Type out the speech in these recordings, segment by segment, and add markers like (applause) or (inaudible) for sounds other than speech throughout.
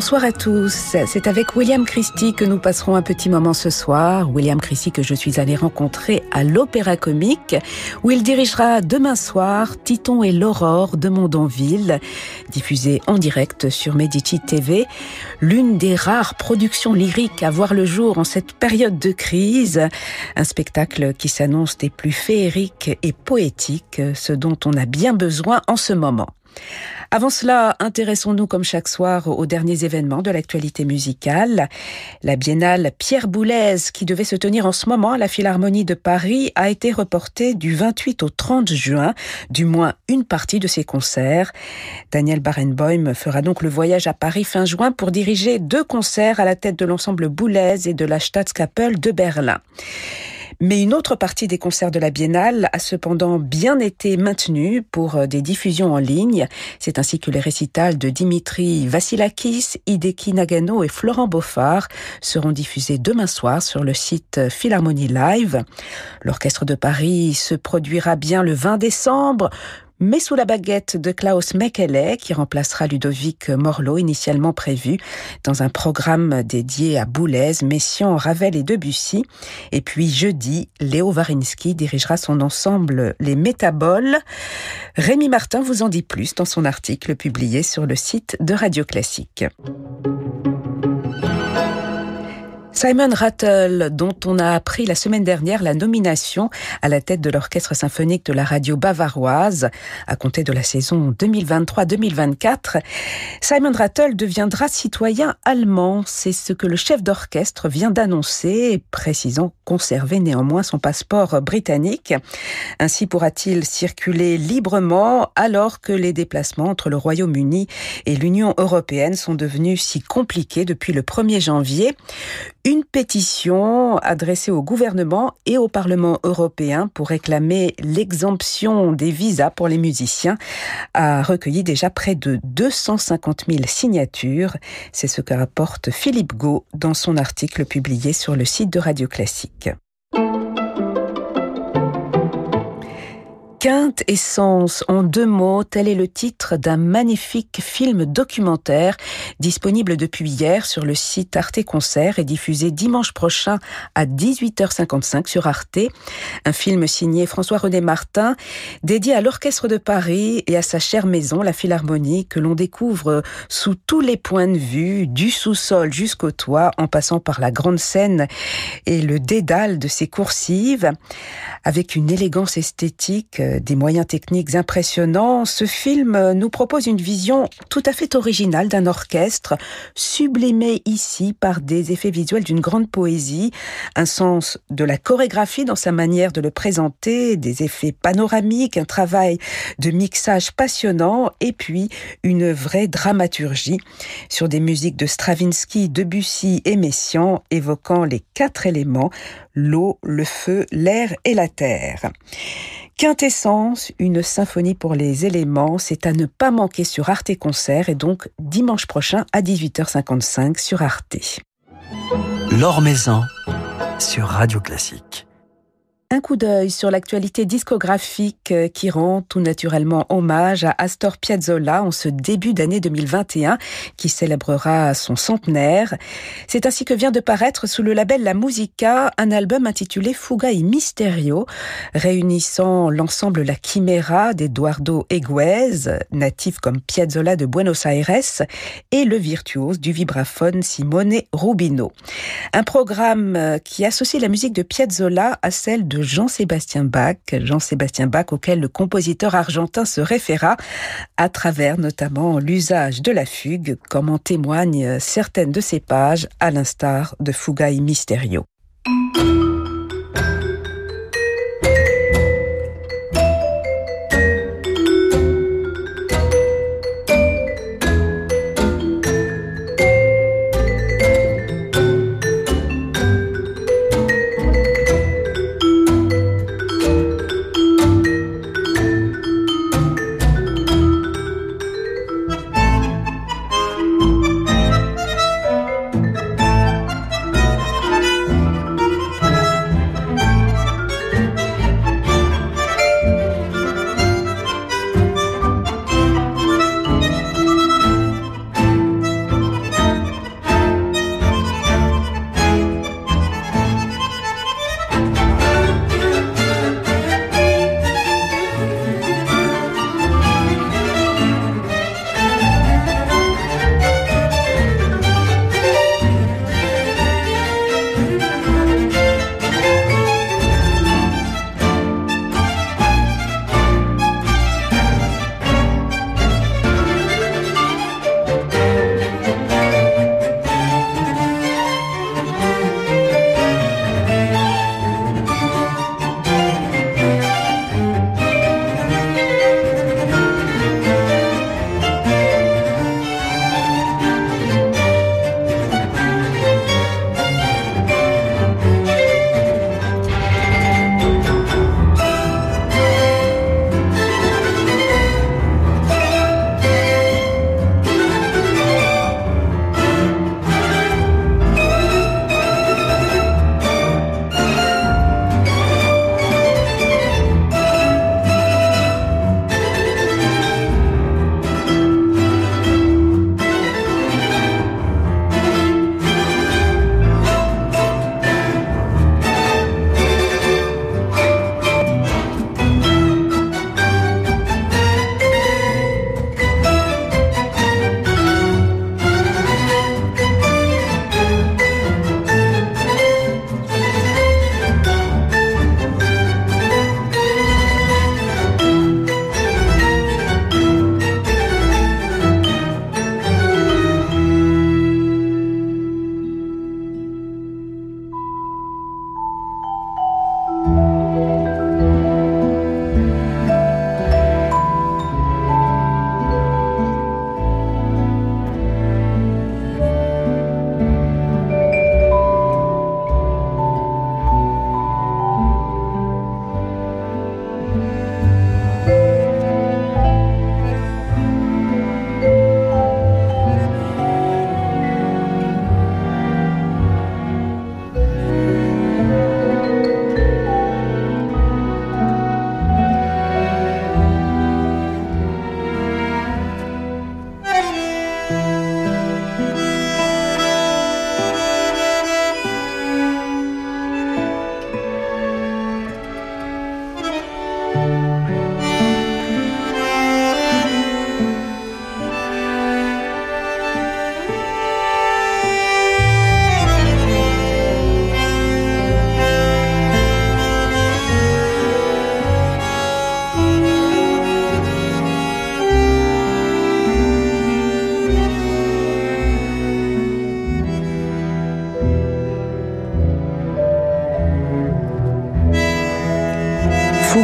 Bonsoir à tous. C'est avec William Christie que nous passerons un petit moment ce soir. William Christie que je suis allé rencontrer à l'Opéra Comique où il dirigera demain soir Titon et l'Aurore de Mondonville, diffusé en direct sur Medici TV. L'une des rares productions lyriques à voir le jour en cette période de crise. Un spectacle qui s'annonce des plus féeriques et poétiques, ce dont on a bien besoin en ce moment. Avant cela, intéressons-nous comme chaque soir aux derniers événements de l'actualité musicale. La biennale Pierre Boulez, qui devait se tenir en ce moment à la Philharmonie de Paris, a été reportée du 28 au 30 juin, du moins une partie de ses concerts. Daniel Barenboim fera donc le voyage à Paris fin juin pour diriger deux concerts à la tête de l'ensemble Boulez et de la Staatskapelle de Berlin. Mais une autre partie des concerts de la Biennale a cependant bien été maintenue pour euh, des diffusions en ligne. C'est ainsi que les récitals de Dimitri Vassilakis, Hideki Nagano et Florent Beaufard seront diffusés demain soir sur le site Philharmonie Live. L'Orchestre de Paris se produira bien le 20 décembre mais sous la baguette de Klaus Mekele, qui remplacera Ludovic Morlot, initialement prévu dans un programme dédié à Boulez, Messiaen, Ravel et Debussy. Et puis jeudi, Léo Varinsky dirigera son ensemble Les Métaboles. Rémi Martin vous en dit plus dans son article publié sur le site de Radio Classique. Simon Rattle, dont on a appris la semaine dernière la nomination à la tête de l'orchestre symphonique de la radio bavaroise à compter de la saison 2023-2024, Simon Rattle deviendra citoyen allemand. C'est ce que le chef d'orchestre vient d'annoncer, précisant conserver néanmoins son passeport britannique. Ainsi pourra-t-il circuler librement alors que les déplacements entre le Royaume-Uni et l'Union européenne sont devenus si compliqués depuis le 1er janvier une pétition adressée au gouvernement et au Parlement européen pour réclamer l'exemption des visas pour les musiciens a recueilli déjà près de 250 000 signatures. C'est ce que rapporte Philippe Gau dans son article publié sur le site de Radio Classique. Quinte Essence, en deux mots, tel est le titre d'un magnifique film documentaire disponible depuis hier sur le site Arte Concert et diffusé dimanche prochain à 18h55 sur Arte. Un film signé François-René Martin, dédié à l'Orchestre de Paris et à sa chère maison, la Philharmonie, que l'on découvre sous tous les points de vue, du sous-sol jusqu'au toit, en passant par la grande scène et le dédale de ses coursives, avec une élégance esthétique des moyens techniques impressionnants, ce film nous propose une vision tout à fait originale d'un orchestre, sublimé ici par des effets visuels d'une grande poésie, un sens de la chorégraphie dans sa manière de le présenter, des effets panoramiques, un travail de mixage passionnant et puis une vraie dramaturgie sur des musiques de Stravinsky, Debussy et Messiaen évoquant les quatre éléments, l'eau, le feu, l'air et la terre. Quintessence, une symphonie pour les éléments, c'est à ne pas manquer sur Arte Concert et donc dimanche prochain à 18h55 sur Arte. L'Or Maison sur Radio Classique. Un coup d'œil sur l'actualité discographique euh, qui rend tout naturellement hommage à Astor Piazzolla en ce début d'année 2021 qui célébrera son centenaire. C'est ainsi que vient de paraître sous le label La Musica un album intitulé Fuga y Misterio réunissant l'ensemble La Chimera d'Eduardo Eguez, natif comme Piazzolla de Buenos Aires, et le virtuose du vibraphone Simone Rubino. Un programme euh, qui associe la musique de Piazzolla à celle de Jean-Sébastien Bach, Jean-Sébastien Bach auquel le compositeur argentin se référa à travers notamment l'usage de la fugue, comme en témoignent certaines de ses pages, à l'instar de Fugaï Mysterio.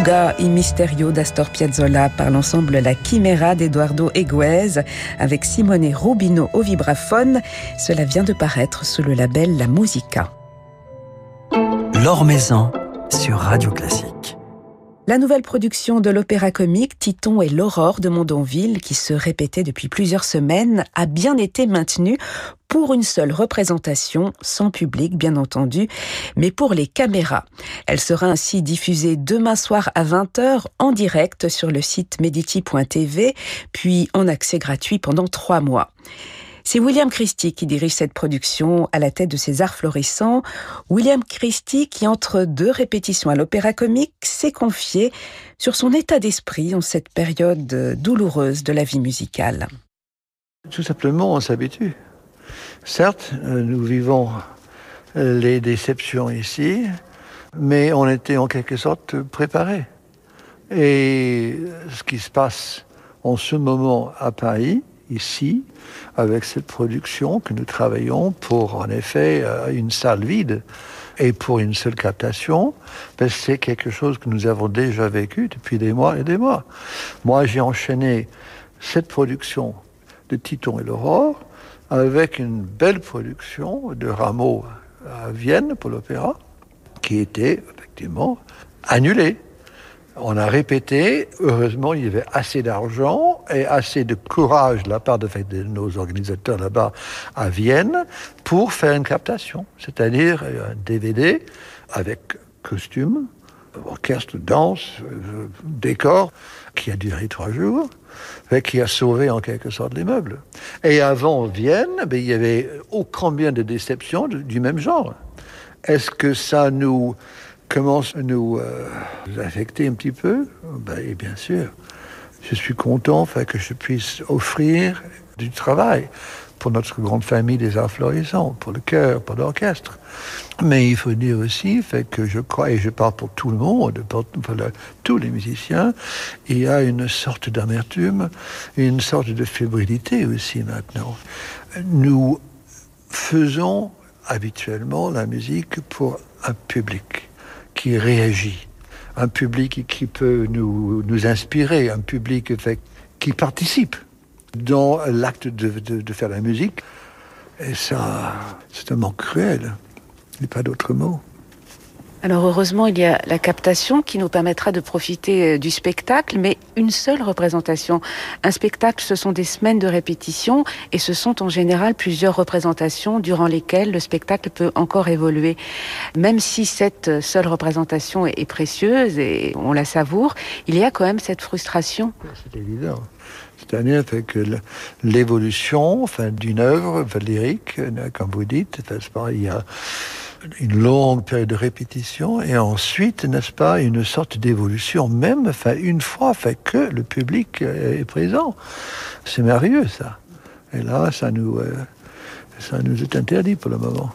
Fuga d'Astor Piazzolla par l'ensemble La Chimera d'Eduardo Eguez avec Simone Rubino au vibraphone. Cela vient de paraître sous le label La Musica. L'Or Maison sur Radio Classique. La nouvelle production de l'opéra comique Titon et l'Aurore de Mondonville, qui se répétait depuis plusieurs semaines, a bien été maintenue pour une seule représentation, sans public bien entendu, mais pour les caméras. Elle sera ainsi diffusée demain soir à 20h en direct sur le site mediti.tv, puis en accès gratuit pendant trois mois. C'est William Christie qui dirige cette production à la tête de ses arts florissants. William Christie qui, entre deux répétitions à l'opéra comique, s'est confié sur son état d'esprit en cette période douloureuse de la vie musicale. Tout simplement, on s'habitue. Certes, nous vivons les déceptions ici, mais on était en quelque sorte préparés. Et ce qui se passe en ce moment à Paris, ici, avec cette production que nous travaillons pour, en effet, une salle vide et pour une seule captation, ben c'est quelque chose que nous avons déjà vécu depuis des mois et des mois. Moi, j'ai enchaîné cette production de Titon et l'Aurore avec une belle production de Rameau à Vienne pour l'opéra, qui était effectivement annulée. On a répété, heureusement il y avait assez d'argent et assez de courage de la part de, nos organisateurs là-bas à Vienne pour faire une captation, c'est-à-dire un DVD avec costume, orchestre, danse, décor, qui a duré trois jours, qui a sauvé en quelque sorte les meubles. Et avant Vienne, ben, il y avait ô combien de déceptions du même genre. Est-ce que ça nous commence à nous euh, affecter un petit peu ben, Bien sûr. Je suis content que je puisse offrir du travail pour notre grande famille des arts florissants, pour le chœur, pour l'orchestre. Mais il faut dire aussi fait que je crois, et je parle pour tout le monde, pour, tous les musiciens, il y a une sorte d'amertume, une sorte de fébrilité aussi maintenant. Nous faisons habituellement la musique pour un public qui réagit, un public qui peut nous, nous inspirer, un public qui participe dans l'acte de, de, de, faire la musique. Et ça, c'est un manque cruel. Il n'y a pas d'autre mot. Alors heureusement, il y a la captation qui nous permettra de profiter du spectacle, mais une seule représentation. Un spectacle, ce sont des semaines de répétition et ce sont en général plusieurs représentations durant lesquelles le spectacle peut encore évoluer. Même si cette seule représentation est précieuse et on la savoure, il y a quand même cette frustration. C'est évident. C'est-à-dire que l'évolution d'une œuvre lyrique, comme vous dites, il y a une longue période de répétition et ensuite, n'est-ce pas, une sorte d'évolution, même une fois que le public est présent. C'est merveilleux ça. Et là, ça nous, euh, ça nous est interdit pour le moment.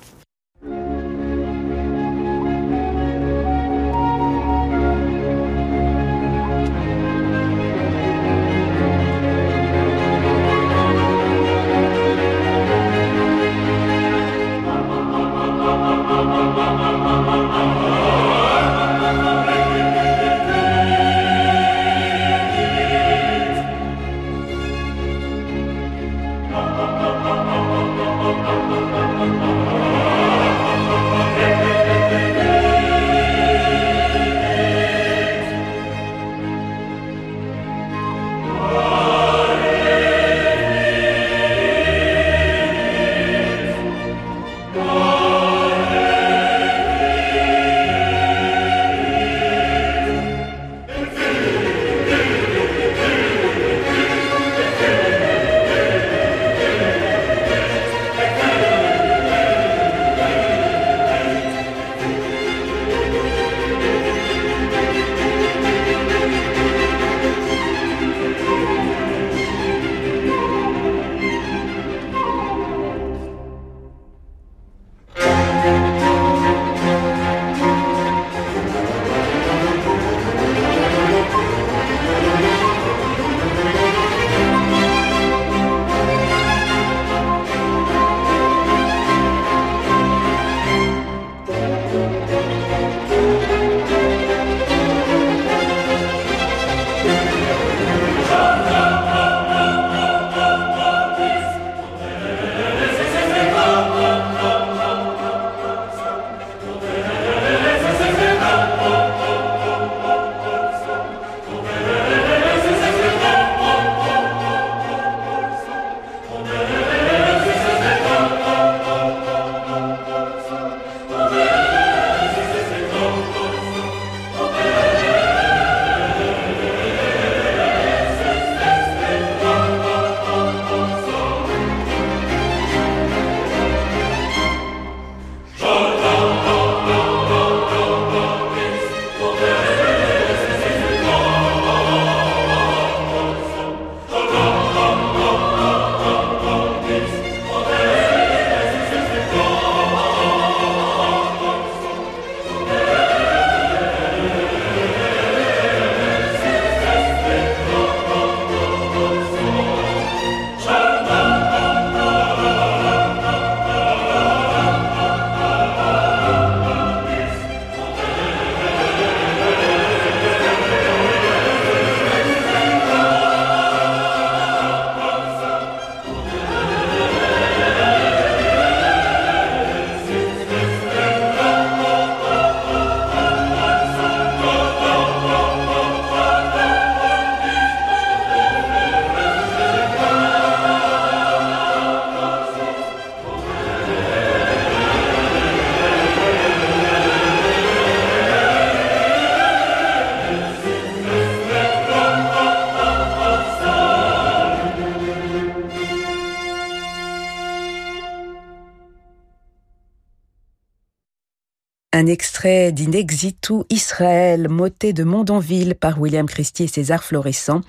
Extrait d'Inexitu Israël, moté de Mondonville par William Christie et César Florissant.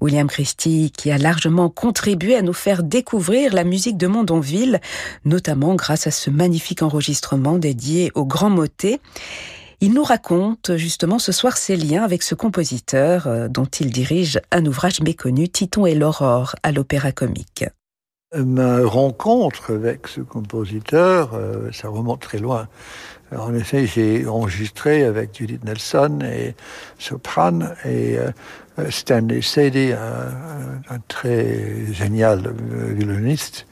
William Christie qui a largement contribué à nous faire découvrir la musique de Mondonville, notamment grâce à ce magnifique enregistrement dédié au grand motet. Il nous raconte justement ce soir ses liens avec ce compositeur euh, dont il dirige un ouvrage méconnu, Titon et l'aurore, à l'Opéra Comique. Ma rencontre avec ce compositeur, euh, ça remonte très loin. En effet, j'ai enregistré avec Judith Nelson et Soprane et euh, Stanley Sadie, un, très génial euh, violoniste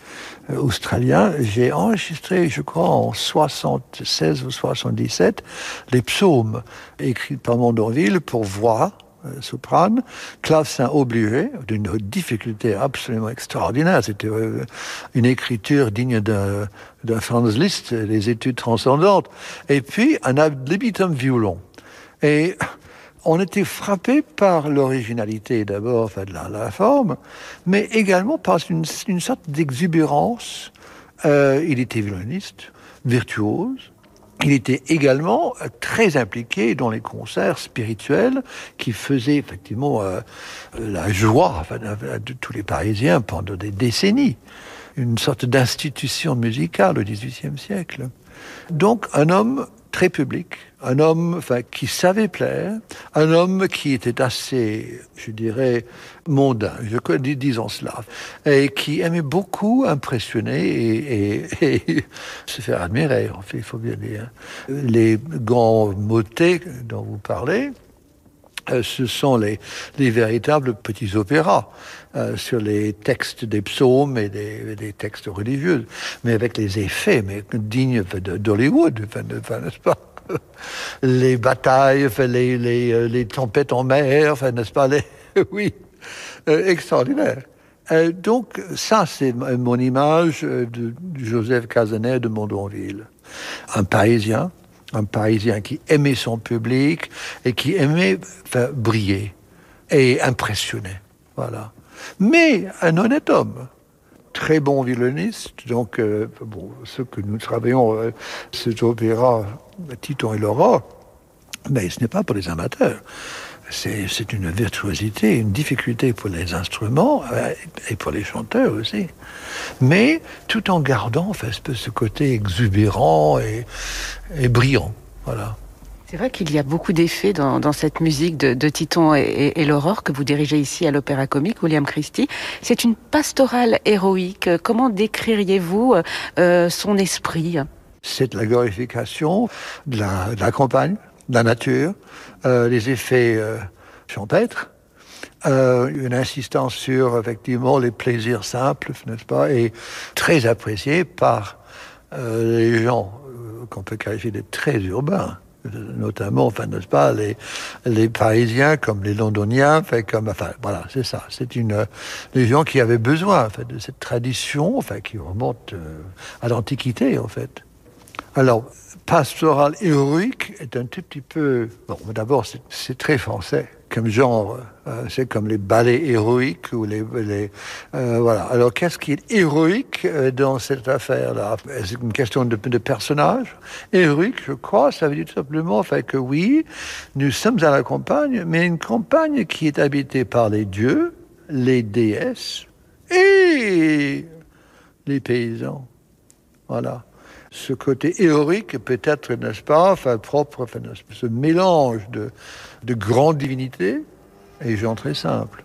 euh, australien. J'ai enregistré, je crois, en 76 ou 77, les psaumes écrits par Mondonville pour voix soprane, clavecin obligé, d'une difficulté absolument extraordinaire. C'était une écriture digne d'un Franz Liszt, des études transcendantes. Et puis un ad libitum violon. Et on était frappé par l'originalité d'abord, enfin de la, forme, mais également par une, sorte d'exubérance. Euh, il était violoniste, virtuose, il était également très impliqué dans les concerts spirituels qui faisaient effectivement euh, la joie de tous les Parisiens pendant des décennies. Une sorte d'institution musicale au XVIIIe siècle. Donc un homme très public, un homme qui savait plaire, un homme qui était assez, je dirais, mondain, je, disons cela, et qui aimait beaucoup impressionner et, (laughs) se faire admirer, en fait, il faut bien dire. Les grands motets dont vous parlez, euh, ce sont les, véritables petits opéras euh, sur les textes des psaumes et des, textes religieux, mais avec les effets mais dignes d'Hollywood, n'est-ce pas? (laughs) Les batailles, les, les, euh, les, tempêtes en mer, n'est-ce pas? Les... (laughs) Oui, euh, extraordinaire. Donc, ça, c'est mon image de Joseph Casanet de Mondonville. Un Parisien, un Parisien qui aimait son public et qui aimait briller et impressionner. Voilà. Mais un honnête homme très bon violoniste. Donc, euh, bon, ce que nous travaillons, euh, cet opéra, Titon et Laura, mais ce n'est pas pour les amateurs. C'est une virtuosité, une difficulté pour les instruments euh, et pour les chanteurs aussi. Mais tout en gardant enfin, ce côté exubérant et, et brillant. Voilà. C'est vrai qu'il y a beaucoup d'effets dans, cette musique de, de Titon et, l'Aurore que vous dirigez ici à l'Opéra Comique, William Christie. C'est une pastorale héroïque. Comment décririez-vous euh, son esprit? C'est la glorification de la, de campagne, de la nature, euh, les effets euh, champêtres, euh, une insistance sur effectivement les plaisirs simples, n'est-ce pas, et très apprécié par euh, les gens qu'on peut qualifier de très urbains notamment, enfin, n'est-ce pas, les, les Parisiens comme les Londoniens, enfin, comme, enfin, voilà, c'est ça. C'est une, les gens qui avaient besoin, en de cette tradition, enfin, qui remonte euh, à l'Antiquité, en fait. Alors, pastoral héroïque est un tout petit peu, bon, d'abord, c'est très français comme genre. Euh, c'est comme les ballets héroïques ou les, euh, voilà. Alors qu'est-ce qui est héroïque euh, dans cette affaire-là? C'est une question de, de, personnage? Héroïque, je crois, ça veut dire tout simplement fait que oui, nous sommes à la campagne, mais une campagne qui est habitée par les dieux, les déesses et les paysans. Voilà ce côté héroïque peut-être, n'est-ce pas, enfin propre, enfin, ce mélange de, de grande divinité et gens très simples.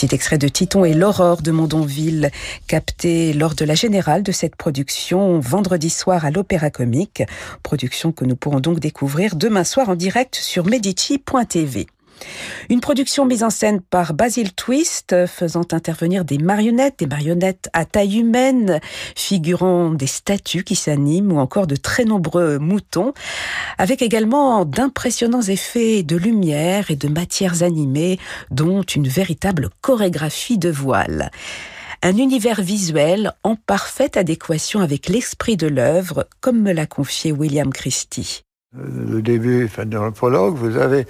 Petit extrait de Titon et l'aurore de Mondonville, capté lors de la générale de cette production vendredi soir à l'Opéra Comique, production que nous pourrons donc découvrir demain soir en direct sur medici.tv. Une production mise en scène par Basil Twist, faisant intervenir des marionnettes, des marionnettes à taille humaine, figurant des statues qui s'animent ou encore de très nombreux moutons, avec également d'impressionnants effets de lumière et de matières animées, dont une véritable chorégraphie de voile. Un univers visuel en parfaite adéquation avec l'esprit de l'œuvre, comme me l'a confié William Christie le début, enfin, dans le prologue, vous avez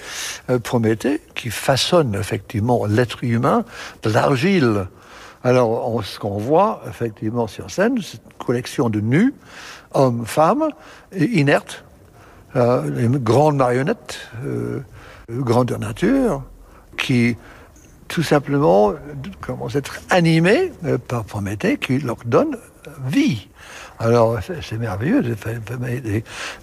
euh, Prométhée qui façonne effectivement l'être humain de l'argile. Alors, ce qu'on voit effectivement sur scène, c'est une collection de nus, hommes, femmes, inertes, euh, une grande marionnette, euh, grandeur nature, qui tout simplement commence à être animée euh, par Prométhée, qui leur donne vie. Alors, c'est merveilleux.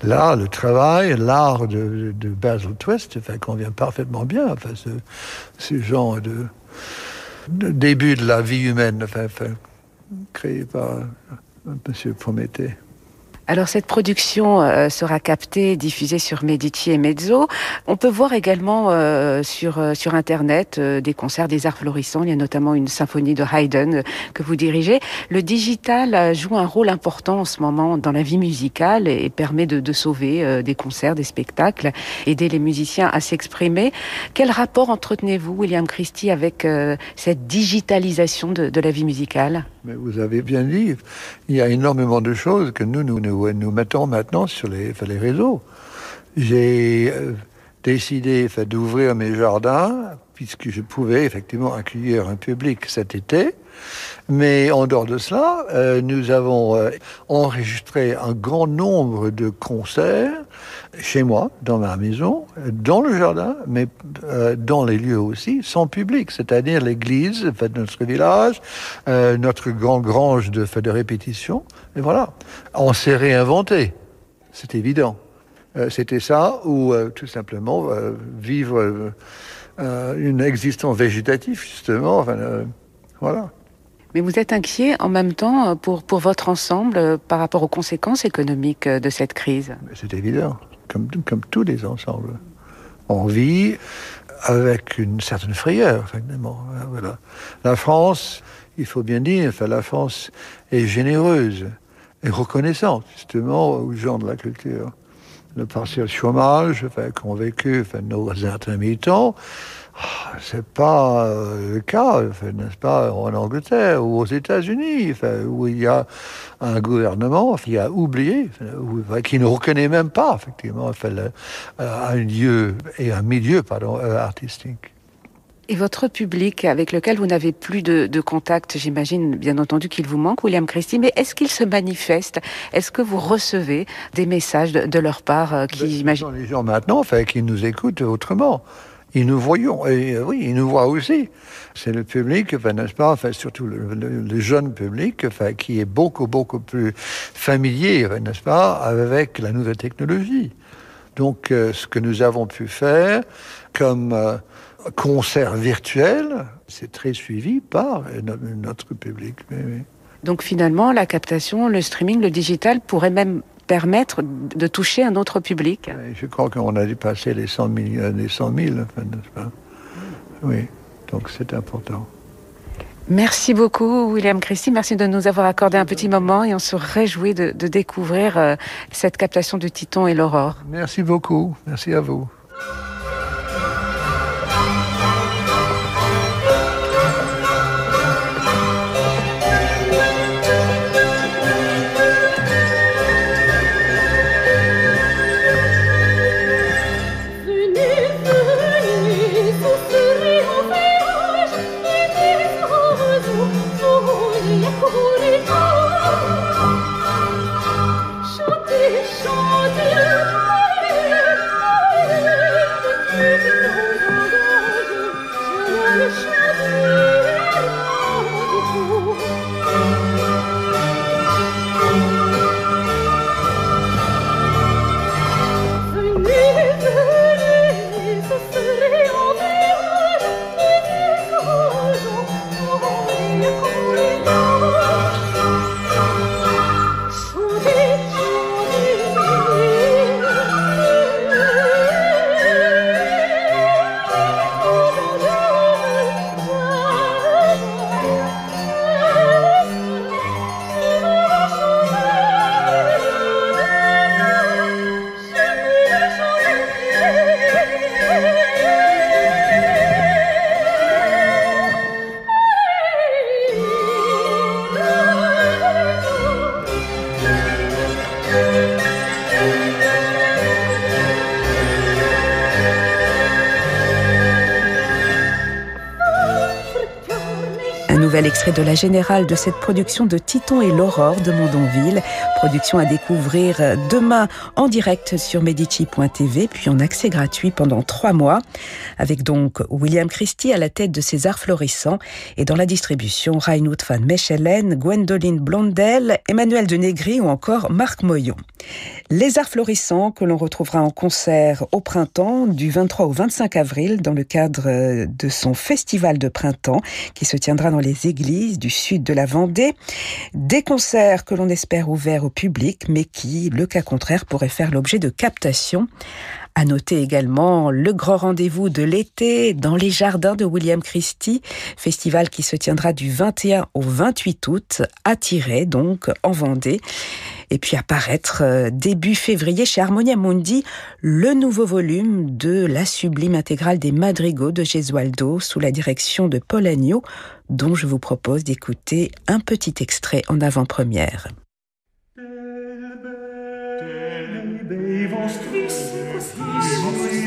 Là, le travail, l'art de, de, Basil Twist convient parfaitement bien. Enfin, ce, genre de, début de la vie humaine créé par M. Prométhée. Alors cette production euh, sera captée, diffusée sur Medici et Mezzo. On peut voir également euh, sur euh, sur internet des concerts des arts florissants. Il y a notamment une symphonie de Haydn que vous dirigez. Le digital joue un rôle important en ce moment dans la vie musicale et, permet de, de sauver des concerts, des spectacles, aider les musiciens à s'exprimer. Quel rapport entretenez-vous, William Christie, avec cette digitalisation de, de la vie musicale? Mais vous avez bien dit, il y a énormément de choses que nous nous, nous mettons maintenant sur les, les réseaux. J'ai euh, décidé d'ouvrir mes jardins puisque je pouvais effectivement accueillir un public cet été. Mais en dehors de cela, euh, nous avons euh, enregistré un grand nombre de concerts chez moi, dans ma maison, dans le jardin, mais euh, dans les lieux aussi, sans public, c'est-à-dire l'église, de notre village, notre grand grange de, de répétition. Et voilà, on s'est réinventé, c'est évident. C'était ça, ou tout simplement vivre une existence végétative, justement. Enfin, voilà. Mais vous êtes inquiet en même temps pour, pour votre ensemble euh, par rapport aux conséquences économiques euh, de cette crise? C'est évident, comme, comme tous les ensembles. On vit avec une certaine frayeur, finalement. Voilà. La France, il faut bien dire, enfin, la France est généreuse et reconnaissante, justement, aux gens de la culture. Le partiel chômage enfin, qu'ont vécu enfin, nos intermittents, ah, c'est pas euh, le cas, n'est-ce pas, en Angleterre ou aux États-Unis, où il y a un gouvernement qui a oublié, qui ne reconnaît même pas, effectivement, euh, un lieu et un milieu euh, artistique. Et votre public avec lequel vous n'avez plus de, contact, j'imagine bien entendu qu'il vous manque, William Christie, mais est-ce qu'il se manifeste? Est-ce que vous recevez des messages de, leur part qui, ben, j'imagine... Les gens maintenant, enfin, qui nous écoutent autrement ils nous voyons, et euh, oui, ils nous voient aussi. C'est le public, enfin, n'est-ce pas, enfin, surtout le, jeune public, enfin, qui est beaucoup, beaucoup plus familier, n'est-ce pas, avec la nouvelle technologie. Donc, euh, ce que nous avons pu faire comme euh, concert virtuel, c'est très suivi par notre, public. Donc, finalement, la captation, le streaming, le digital pourrait même permettre de toucher un autre public. Je crois qu'on a dépassé les 100 000, euh, les 100 000 Oui, donc c'est important. Merci beaucoup, William Christie. Merci de nous avoir accordé un petit moment et on se réjouit de, de découvrir euh, cette captation du Titon et l'aurore. Merci beaucoup. Merci à vous. Nouvel extrait de la générale de cette production de Titon et l'Aurore de Mondonville. Production à découvrir demain en direct sur Medici.tv, puis en accès gratuit pendant trois mois. Avec donc William Christie à la tête de ces arts florissants et dans la distribution Reinhard van Mechelen, Gwendoline Blondel, Emmanuel de Negri ou encore Marc Moyon. Les arts florissants que l'on retrouvera en concert au printemps du 23 au 25 avril dans le cadre de son festival de printemps qui se tiendra dans les églises du sud de la Vendée. Des concerts que l'on espère ouverts au public mais qui, le cas contraire, pourraient faire l'objet de captations. À noter également le grand rendez-vous de l'été dans les jardins de William Christie, festival qui se tiendra du 21 au 28 août, à Tiret, donc en Vendée. Et puis apparaître euh, début février chez Harmonia Mundi le nouveau volume de la sublime intégrale des madrigaux de Gesualdo sous la direction de Paul Agneau, dont je vous propose d'écouter un petit extrait en avant-première. воскрес, и воскрес, и.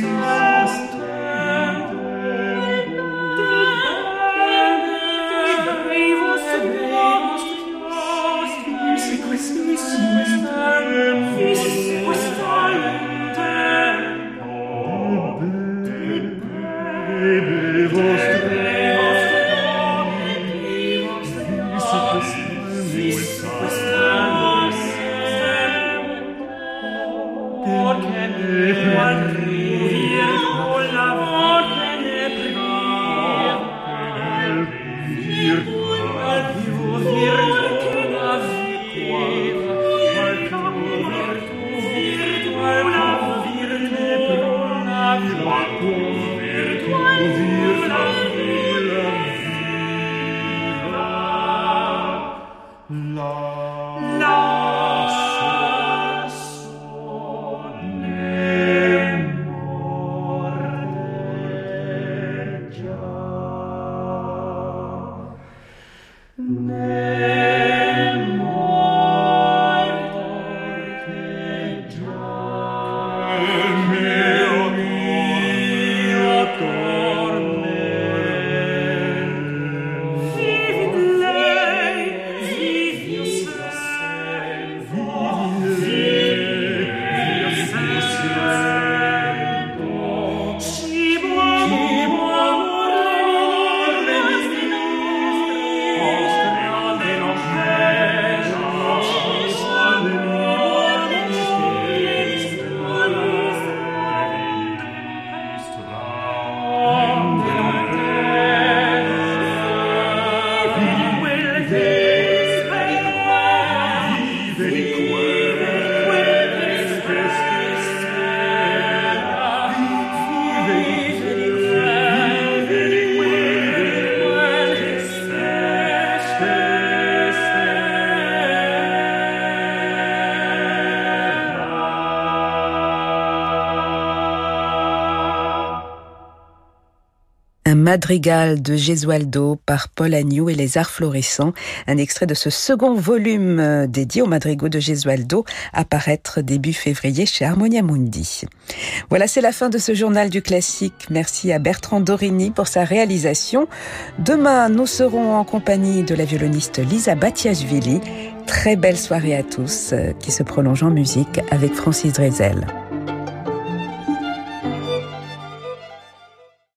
Madrigal de Gesualdo par Paul Agnew et les Arts Florissants, un extrait de ce second volume euh, dédié au madrigaux de Gesualdo, apparaître début février chez Harmonia Mundi. Voilà, c'est la fin de ce journal du classique. Merci à Bertrand Dorini pour sa réalisation. Demain, nous serons en compagnie de la violoniste Lisa Batiashvili. Très belle soirée à tous euh, qui se prolonge en musique avec Francis Drezel.